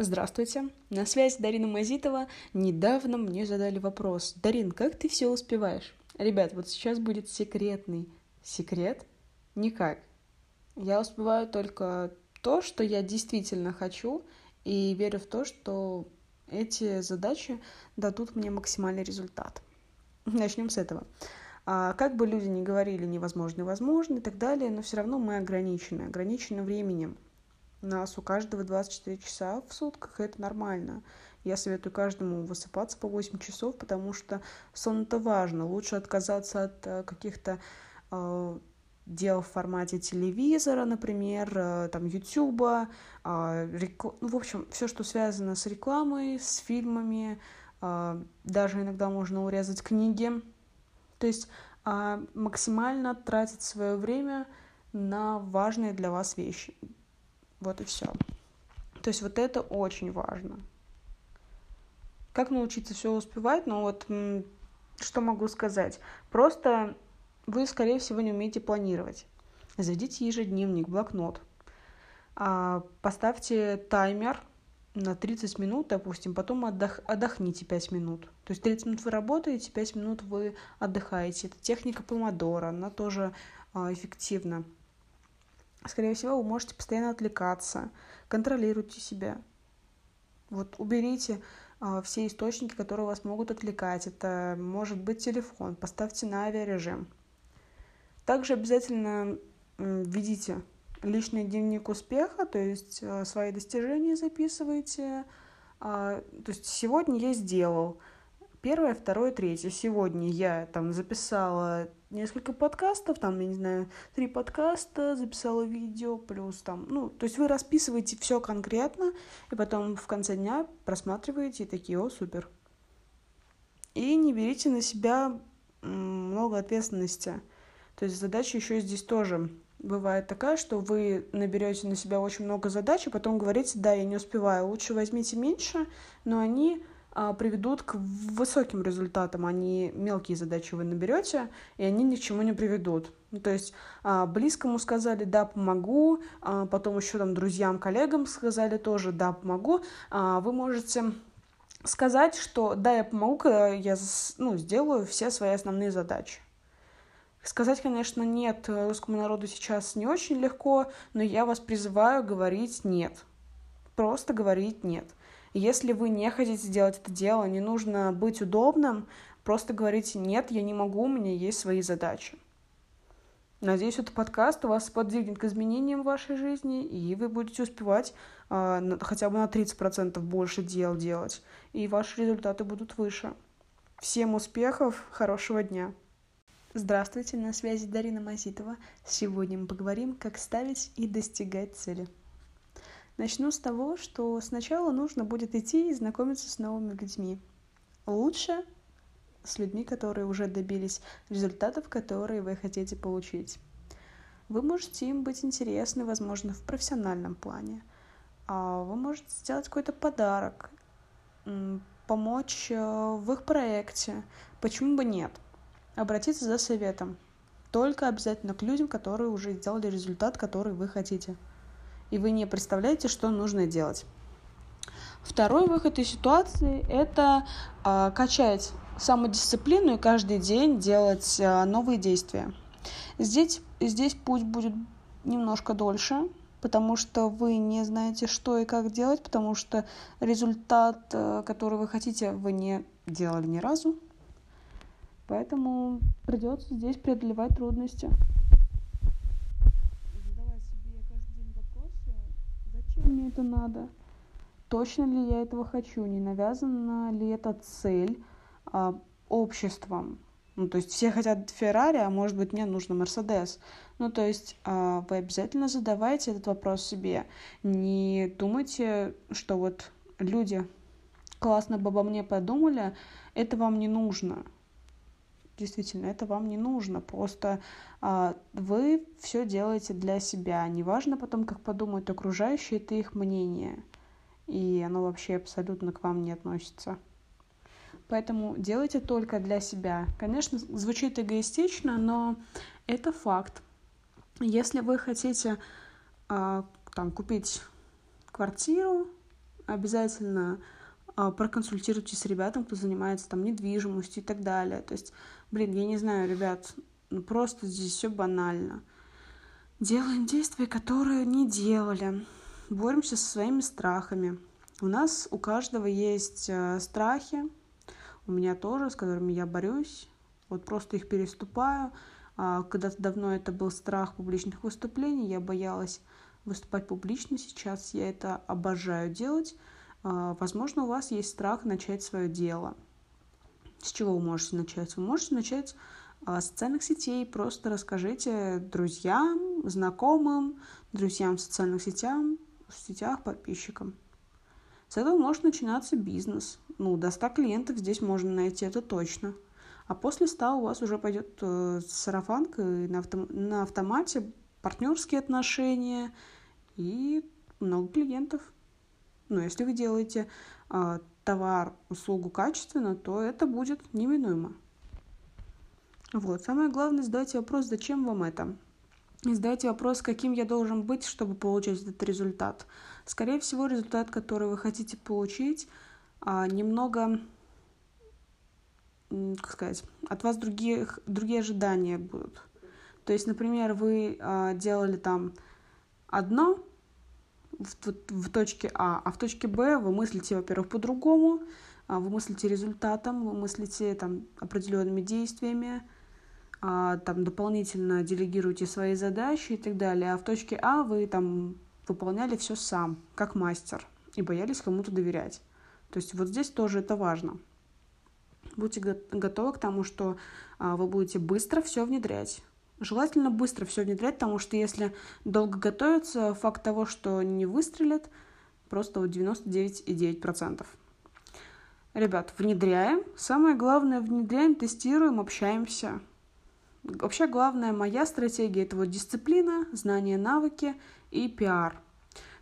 Здравствуйте, на связи Дарина Мазитова. Недавно мне задали вопрос. Дарин, как ты все успеваешь? Ребят, вот сейчас будет секретный секрет. Никак. Я успеваю только то, что я действительно хочу, и верю в то, что эти задачи дадут мне максимальный результат. Начнем с этого. А как бы люди ни говорили невозможно, возможно и так далее, но все равно мы ограничены, ограничены временем. Нас у каждого 24 часа в сутках, это нормально. Я советую каждому высыпаться по 8 часов, потому что сон это важно. Лучше отказаться от э, каких-то э, дел в формате телевизора, например, э, там, Ютуба, э, рекл... ну, в общем, все, что связано с рекламой, с фильмами, э, даже иногда можно урезать книги. То есть э, максимально тратить свое время на важные для вас вещи. Вот и все. То есть вот это очень важно. Как научиться все успевать? Ну вот, что могу сказать? Просто вы, скорее всего, не умеете планировать. Заведите ежедневник, блокнот. А, поставьте таймер на 30 минут, допустим, потом отдох, отдохните 5 минут. То есть 30 минут вы работаете, 5 минут вы отдыхаете. Это техника помодора, она тоже а, эффективна скорее всего, вы можете постоянно отвлекаться. Контролируйте себя. Вот уберите э, все источники, которые вас могут отвлекать. Это может быть телефон. Поставьте на авиарежим. Также обязательно э, введите личный дневник успеха, то есть э, свои достижения записывайте. Э, то есть сегодня я сделал первое, второе, третье. Сегодня я там записала несколько подкастов, там, я не знаю, три подкаста, записала видео, плюс там, ну, то есть вы расписываете все конкретно, и потом в конце дня просматриваете и такие, о, супер. И не берите на себя много ответственности. То есть задача еще здесь тоже бывает такая, что вы наберете на себя очень много задач, и потом говорите, да, я не успеваю, лучше возьмите меньше, но они а, приведут к высоким результатам, а не мелкие задачи вы наберете, и они ни к чему не приведут. Ну, то есть а, близкому сказали «да, помогу», а, потом еще там друзьям, коллегам сказали тоже «да, помогу», вы можете сказать, что «да, я помогу, когда я ну, сделаю все свои основные задачи». Сказать, конечно, нет русскому народу сейчас не очень легко, но я вас призываю говорить «нет». Просто говорить «нет». Если вы не хотите делать это дело, не нужно быть удобным, просто говорите «нет, я не могу, у меня есть свои задачи». Надеюсь, этот подкаст вас подвигнет к изменениям в вашей жизни, и вы будете успевать э, хотя бы на 30% больше дел делать, и ваши результаты будут выше. Всем успехов, хорошего дня! Здравствуйте, на связи Дарина Мазитова. Сегодня мы поговорим, как ставить и достигать цели. Начну с того, что сначала нужно будет идти и знакомиться с новыми людьми. Лучше с людьми, которые уже добились результатов, которые вы хотите получить. Вы можете им быть интересны, возможно, в профессиональном плане. А вы можете сделать какой-то подарок, помочь э, в их проекте. Почему бы нет? Обратиться за советом. Только обязательно к людям, которые уже сделали результат, который вы хотите и вы не представляете, что нужно делать. Второй выход из ситуации – это э, качать самодисциплину и каждый день делать э, новые действия. Здесь, здесь путь будет немножко дольше, потому что вы не знаете, что и как делать, потому что результат, э, который вы хотите, вы не делали ни разу. Поэтому придется здесь преодолевать трудности. Мне это надо? Точно ли я этого хочу? Не навязана ли эта цель а, обществом? Ну, то есть все хотят Феррари, а может быть мне нужно Мерседес. Ну, то есть а, вы обязательно задавайте этот вопрос себе. Не думайте, что вот люди классно обо мне подумали, это вам не нужно действительно, это вам не нужно. Просто а, вы все делаете для себя. Неважно потом, как подумают окружающие, это их мнение. И оно вообще абсолютно к вам не относится. Поэтому делайте только для себя. Конечно, звучит эгоистично, но это факт. Если вы хотите а, там, купить квартиру, обязательно а, проконсультируйтесь с ребятами, кто занимается там недвижимостью и так далее. То есть, блин, я не знаю, ребят, ну просто здесь все банально. Делаем действия, которые не делали. Боремся со своими страхами. У нас у каждого есть э, страхи, у меня тоже, с которыми я борюсь. Вот просто их переступаю. А, когда-то давно это был страх публичных выступлений, я боялась выступать публично, сейчас я это обожаю делать. А, возможно, у вас есть страх начать свое дело. С чего вы можете начать? Вы можете начать а, с социальных сетей. Просто расскажите друзьям, знакомым, друзьям в социальных сетях, в сетях, подписчикам. С этого может начинаться бизнес. Ну, до 100 клиентов здесь можно найти, это точно. А после 100 у вас уже пойдет э, сарафанка на, автом- на автомате, партнерские отношения и много клиентов. Но если вы делаете товар, услугу качественно, то это будет неминуемо. Вот. Самое главное, задайте вопрос, зачем вам это? И задайте вопрос, каким я должен быть, чтобы получить этот результат. Скорее всего, результат, который вы хотите получить, а, немного, как сказать, от вас другие, другие ожидания будут. То есть, например, вы а, делали там одно в, в точке А, а в точке Б вы мыслите, во-первых, по-другому, а, вы мыслите результатом, вы мыслите там определенными действиями, а, там дополнительно делегируете свои задачи и так далее. А в точке А вы там выполняли все сам, как мастер, и боялись кому-то доверять. То есть вот здесь тоже это важно. Будьте готовы к тому, что а, вы будете быстро все внедрять. Желательно быстро все внедрять, потому что если долго готовиться, факт того, что не выстрелит, просто вот 99,9%. Ребят, внедряем. Самое главное, внедряем, тестируем, общаемся. Вообще главная моя стратегия это вот дисциплина, знания, навыки и пиар.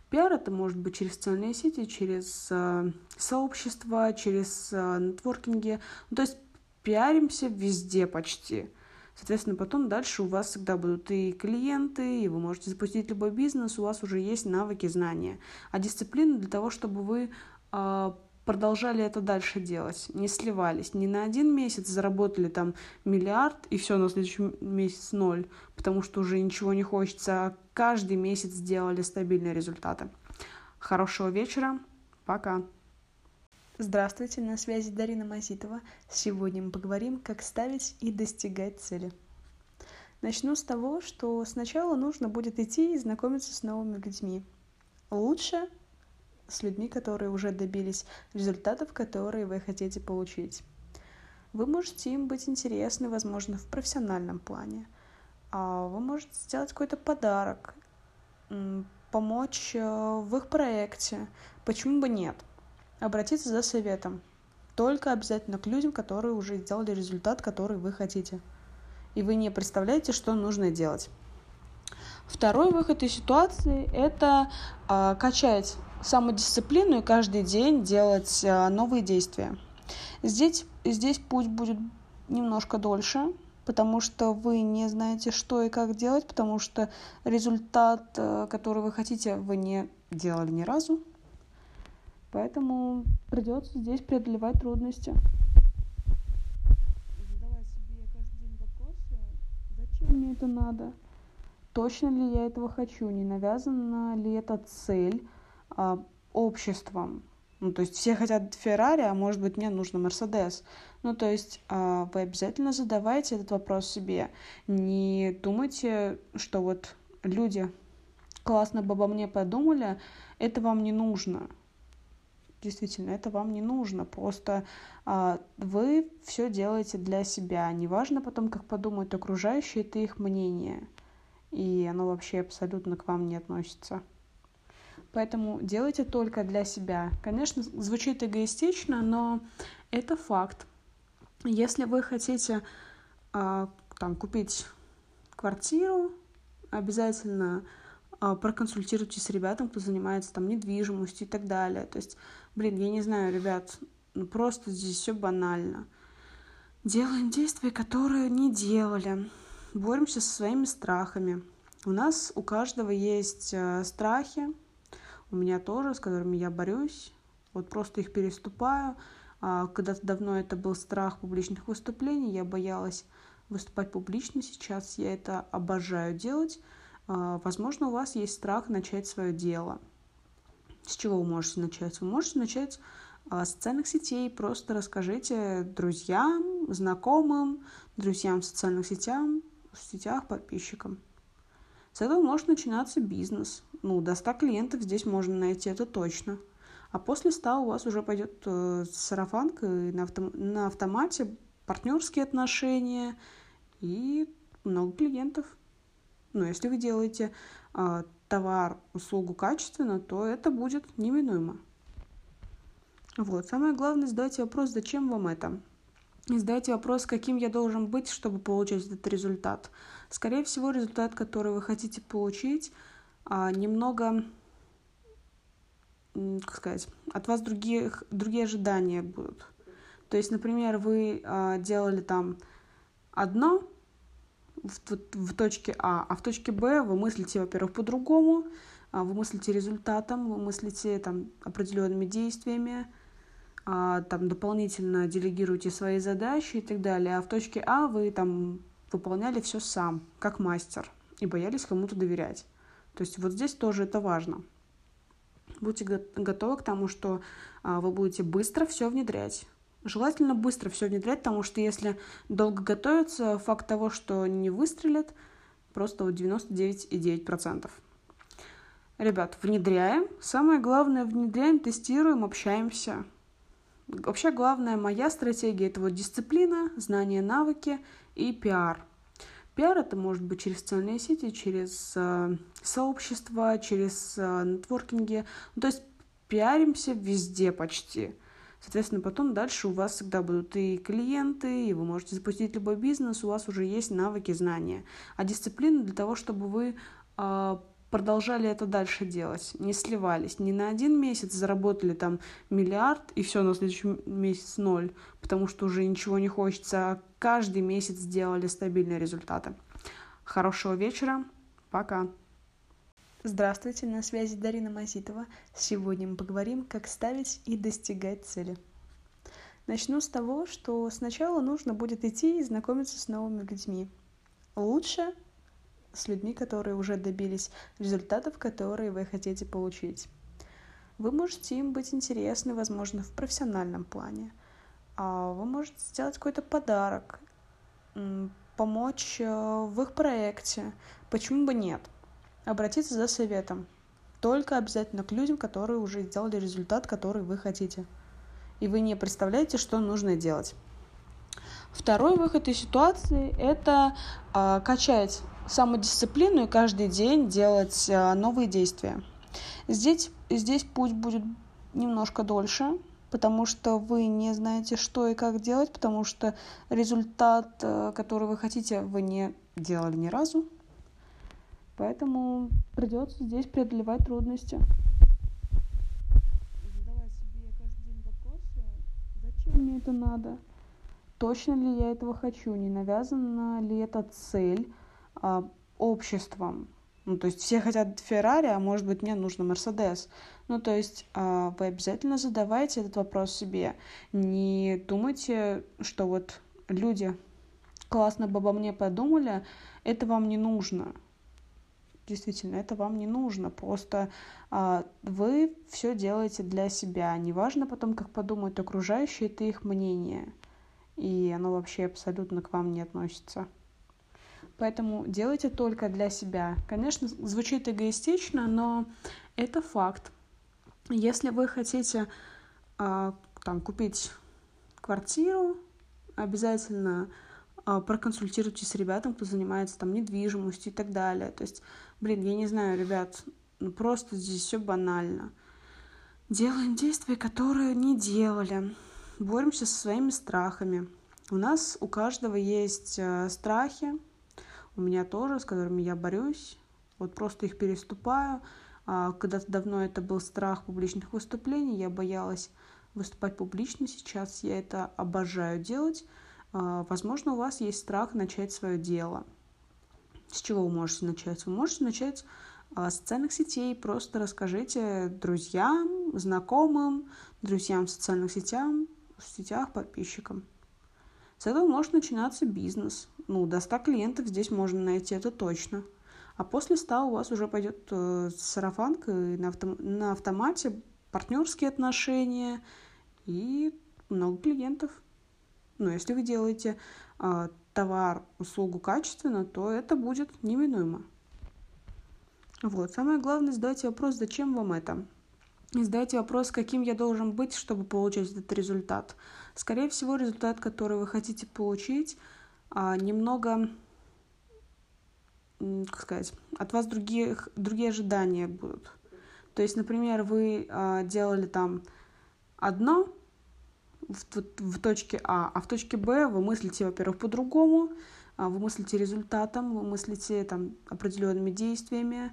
Пиар это может быть через социальные сети, через э, сообщества, через э, нетворкинги. Ну, то есть пиаримся везде почти. Соответственно, потом дальше у вас всегда будут и клиенты, и вы можете запустить любой бизнес, у вас уже есть навыки, знания. А дисциплина для того, чтобы вы э, продолжали это дальше делать, не сливались. Не на один месяц заработали там миллиард, и все, на следующий месяц ноль, потому что уже ничего не хочется, а каждый месяц сделали стабильные результаты. Хорошего вечера, пока. Здравствуйте, на связи Дарина Мазитова. Сегодня мы поговорим, как ставить и достигать цели. Начну с того, что сначала нужно будет идти и знакомиться с новыми людьми. Лучше с людьми, которые уже добились результатов, которые вы хотите получить. Вы можете им быть интересны, возможно, в профессиональном плане. А вы можете сделать какой-то подарок, помочь э, в их проекте. Почему бы нет? Обратиться за советом. Только обязательно к людям, которые уже сделали результат, который вы хотите. И вы не представляете, что нужно делать. Второй выход из ситуации – это э, качать самодисциплину и каждый день делать э, новые действия. Здесь, здесь путь будет немножко дольше, потому что вы не знаете, что и как делать, потому что результат, э, который вы хотите, вы не делали ни разу. Поэтому придется здесь преодолевать трудности. Задавать себе каждый день вопросы, зачем мне это надо? Точно ли я этого хочу? Не навязана ли эта цель? а, обществом. Ну, то есть все хотят Феррари, а может быть мне нужно Мерседес. Ну, то есть а, вы обязательно задавайте этот вопрос себе. Не думайте, что вот люди классно бы обо мне подумали, это вам не нужно. Действительно, это вам не нужно. Просто а, вы все делаете для себя. Неважно потом, как подумают окружающие, это их мнение. И оно вообще абсолютно к вам не относится. Поэтому делайте только для себя. Конечно, звучит эгоистично, но это факт. Если вы хотите э, там, купить квартиру, обязательно проконсультируйтесь с ребятами, кто занимается там недвижимостью и так далее. То есть, блин, я не знаю, ребят, ну просто здесь все банально. Делаем действия, которые не делали. Боремся со своими страхами. У нас у каждого есть э, страхи, у меня тоже, с которыми я борюсь. Вот просто их переступаю. А, когда-то давно это был страх публичных выступлений, я боялась выступать публично, сейчас я это обожаю делать. А, возможно, у вас есть страх начать свое дело. С чего вы можете начать? Вы можете начать а, с социальных сетей. Просто расскажите друзьям, знакомым, друзьям в социальных сетях, в сетях, подписчикам. С этого может начинаться бизнес. Ну, до 100 клиентов здесь можно найти, это точно. А после 100 у вас уже пойдет э, сарафанка на, автом- на автомате, партнерские отношения и много клиентов. Но если вы делаете э, товар, услугу качественно, то это будет неминуемо. Вот. Самое главное, задайте вопрос, зачем вам это? И задайте вопрос, каким я должен быть, чтобы получить этот результат. Скорее всего, результат, который вы хотите получить, а, немного, как сказать, от вас других, другие ожидания будут. То есть, например, вы а, делали там одно в, в, точке А, а в точке Б вы мыслите, во-первых, по-другому, а, вы мыслите результатом, вы мыслите там определенными действиями, там дополнительно делегируете свои задачи и так далее. А в точке А вы там выполняли все сам, как мастер, и боялись кому-то доверять. То есть вот здесь тоже это важно. Будьте готовы к тому, что а, вы будете быстро все внедрять. Желательно быстро все внедрять, потому что если долго готовиться, факт того, что не выстрелит, просто вот 99,9%. Ребят, внедряем. Самое главное, внедряем, тестируем, общаемся. Вообще главная моя стратегия – это вот дисциплина, знания, навыки и пиар. Пиар это может быть через социальные сети, через э, сообщества, через э, нетворкинги. Ну, то есть пиаримся везде почти. Соответственно, потом дальше у вас всегда будут и клиенты, и вы можете запустить любой бизнес, у вас уже есть навыки, знания. А дисциплина для того, чтобы вы э, продолжали это дальше делать, не сливались. Не на один месяц заработали там миллиард, и все, на следующий месяц ноль, потому что уже ничего не хочется, а каждый месяц сделали стабильные результаты. Хорошего вечера, пока. Здравствуйте, на связи Дарина Мазитова. Сегодня мы поговорим, как ставить и достигать цели. Начну с того, что сначала нужно будет идти и знакомиться с новыми людьми. Лучше с людьми, которые уже добились результатов, которые вы хотите получить. Вы можете им быть интересны, возможно, в профессиональном плане. А вы можете сделать какой-то подарок, помочь э, в их проекте. Почему бы нет? Обратиться за советом. Только обязательно к людям, которые уже сделали результат, который вы хотите. И вы не представляете, что нужно делать. Второй выход из ситуации – это э, качать самодисциплину и каждый день делать э, новые действия. Здесь, здесь путь будет немножко дольше, потому что вы не знаете, что и как делать, потому что результат, э, который вы хотите, вы не делали ни разу. Поэтому придется здесь преодолевать трудности. Задавать себе каждый день вопросы, зачем мне это надо, точно ли я этого хочу, не навязана ли эта цель а, обществом. Ну, то есть все хотят Феррари, а может быть мне нужно Мерседес. Ну, то есть а, вы обязательно задавайте этот вопрос себе. Не думайте, что вот люди классно обо мне подумали, это вам не нужно. Действительно, это вам не нужно. Просто а, вы все делаете для себя. Неважно потом, как подумают окружающие, это их мнение. И оно вообще абсолютно к вам не относится. Поэтому делайте только для себя. Конечно, звучит эгоистично, но это факт. Если вы хотите э, там, купить квартиру, обязательно э, проконсультируйтесь с ребятами, кто занимается там недвижимостью и так далее. То есть, блин, я не знаю, ребят, ну просто здесь все банально. Делаем действия, которые не делали. Боремся со своими страхами. У нас у каждого есть э, страхи, у меня тоже, с которыми я борюсь. Вот просто их переступаю. А, когда-то давно это был страх публичных выступлений, я боялась выступать публично, сейчас я это обожаю делать. А, возможно, у вас есть страх начать свое дело. С чего вы можете начать? Вы можете начать а, социальных сетей. Просто расскажите друзьям, знакомым, друзьям в социальных сетях, в сетях, подписчикам. С этого может начинаться бизнес. Ну, до 100 клиентов здесь можно найти, это точно. А после 100 у вас уже пойдет э, сарафанка на, автом- на автомате, партнерские отношения и много клиентов. Но если вы делаете э, товар, услугу качественно, то это будет неминуемо. Вот. Самое главное, задайте вопрос, зачем вам это? И задайте вопрос, каким я должен быть, чтобы получить этот результат. Скорее всего, результат, который вы хотите получить, а, немного, как сказать, от вас другие, другие ожидания будут. То есть, например, вы а, делали там одно в, в точке А, а в точке Б вы мыслите, во-первых, по-другому, а, вы мыслите результатом, вы мыслите там определенными действиями,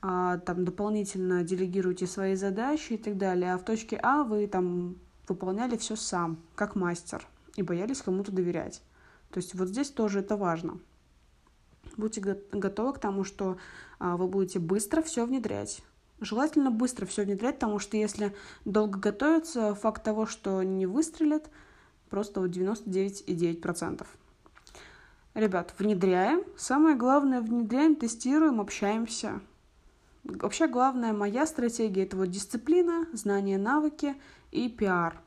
а, там дополнительно делегируете свои задачи и так далее. А в точке А вы там выполняли все сам, как мастер, и боялись кому-то доверять. То есть вот здесь тоже это важно. Будьте готовы к тому, что а, вы будете быстро все внедрять. Желательно быстро все внедрять, потому что если долго готовиться, факт того, что не выстрелит, просто вот 99,9%. Ребят, внедряем. Самое главное, внедряем, тестируем, общаемся. Вообще главная моя стратегия это вот дисциплина, знания, навыки и пиар.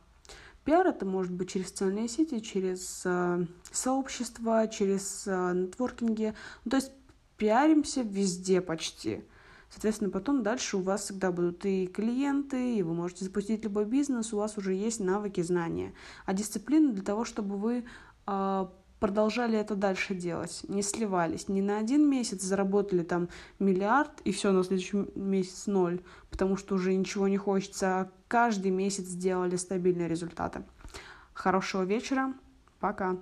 Пиар это может быть через социальные сети, через э, сообщества, через э, нетворкинги. Ну, то есть пиаримся везде почти. Соответственно, потом дальше у вас всегда будут и клиенты, и вы можете запустить любой бизнес, у вас уже есть навыки, знания. А дисциплина для того, чтобы вы э, продолжали это дальше делать, не сливались. Не на один месяц заработали там миллиард, и все, на следующий месяц ноль, потому что уже ничего не хочется, а каждый месяц сделали стабильные результаты. Хорошего вечера, пока.